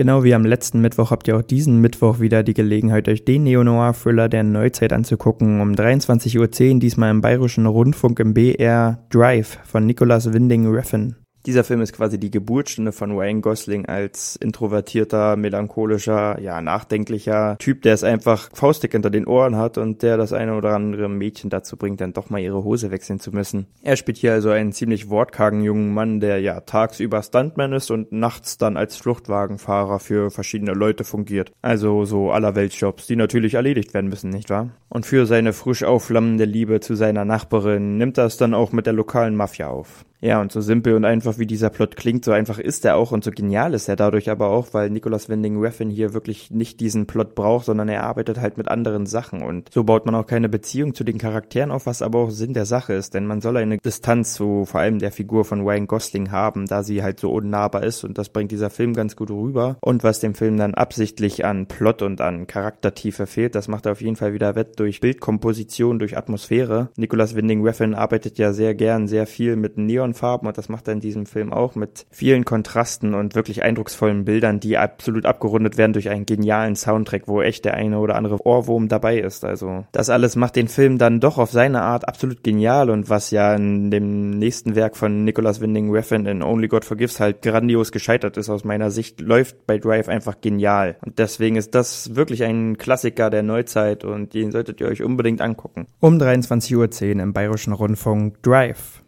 Genau wie am letzten Mittwoch habt ihr auch diesen Mittwoch wieder die Gelegenheit, euch den Neo-Noir-Thriller der Neuzeit anzugucken. Um 23.10 Uhr diesmal im Bayerischen Rundfunk im BR Drive von Nicolas Winding Refn. Dieser Film ist quasi die Geburtsstunde von Ryan Gosling als introvertierter, melancholischer, ja, nachdenklicher Typ, der es einfach faustig hinter den Ohren hat und der das eine oder andere Mädchen dazu bringt, dann doch mal ihre Hose wechseln zu müssen. Er spielt hier also einen ziemlich wortkargen jungen Mann, der ja tagsüber Stuntman ist und nachts dann als Fluchtwagenfahrer für verschiedene Leute fungiert. Also so aller Weltjobs, die natürlich erledigt werden müssen, nicht wahr? Und für seine frisch aufflammende Liebe zu seiner Nachbarin nimmt er es dann auch mit der lokalen Mafia auf. Ja, und so simpel und einfach wie dieser Plot klingt, so einfach ist er auch und so genial ist er dadurch aber auch, weil Nicholas Winding Refn hier wirklich nicht diesen Plot braucht, sondern er arbeitet halt mit anderen Sachen. Und so baut man auch keine Beziehung zu den Charakteren auf, was aber auch Sinn der Sache ist, denn man soll eine Distanz zu vor allem der Figur von Ryan Gosling haben, da sie halt so unnahbar ist. Und das bringt dieser Film ganz gut rüber. Und was dem Film dann absichtlich an Plot und an Charaktertiefe fehlt, das macht er auf jeden Fall wieder wett durch Bildkomposition, durch Atmosphäre. Nicholas Winding Refn arbeitet ja sehr gern sehr viel mit Neon Farben und das macht er in diesem Film auch mit vielen Kontrasten und wirklich eindrucksvollen Bildern, die absolut abgerundet werden durch einen genialen Soundtrack, wo echt der eine oder andere Ohrwurm dabei ist. Also das alles macht den Film dann doch auf seine Art absolut genial und was ja in dem nächsten Werk von Nicholas Winding Refn in Only God Forgives halt grandios gescheitert ist aus meiner Sicht, läuft bei Drive einfach genial. Und deswegen ist das wirklich ein Klassiker der Neuzeit und den solltet ihr euch unbedingt angucken. Um 23.10 Uhr im Bayerischen Rundfunk Drive.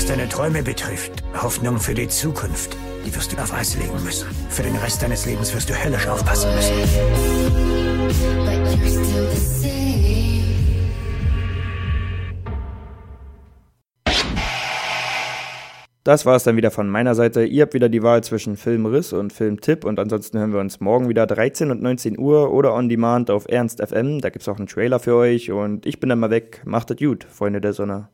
Was deine Träume betrifft, Hoffnung für die Zukunft, die wirst du auf Eis legen müssen. Für den Rest deines Lebens wirst du höllisch aufpassen müssen. Das war es dann wieder von meiner Seite. Ihr habt wieder die Wahl zwischen Filmriss und Filmtipp und ansonsten hören wir uns morgen wieder 13 und 19 Uhr oder on demand auf Ernst FM. Da gibt's auch einen Trailer für euch und ich bin dann mal weg. Macht es gut, Freunde der Sonne.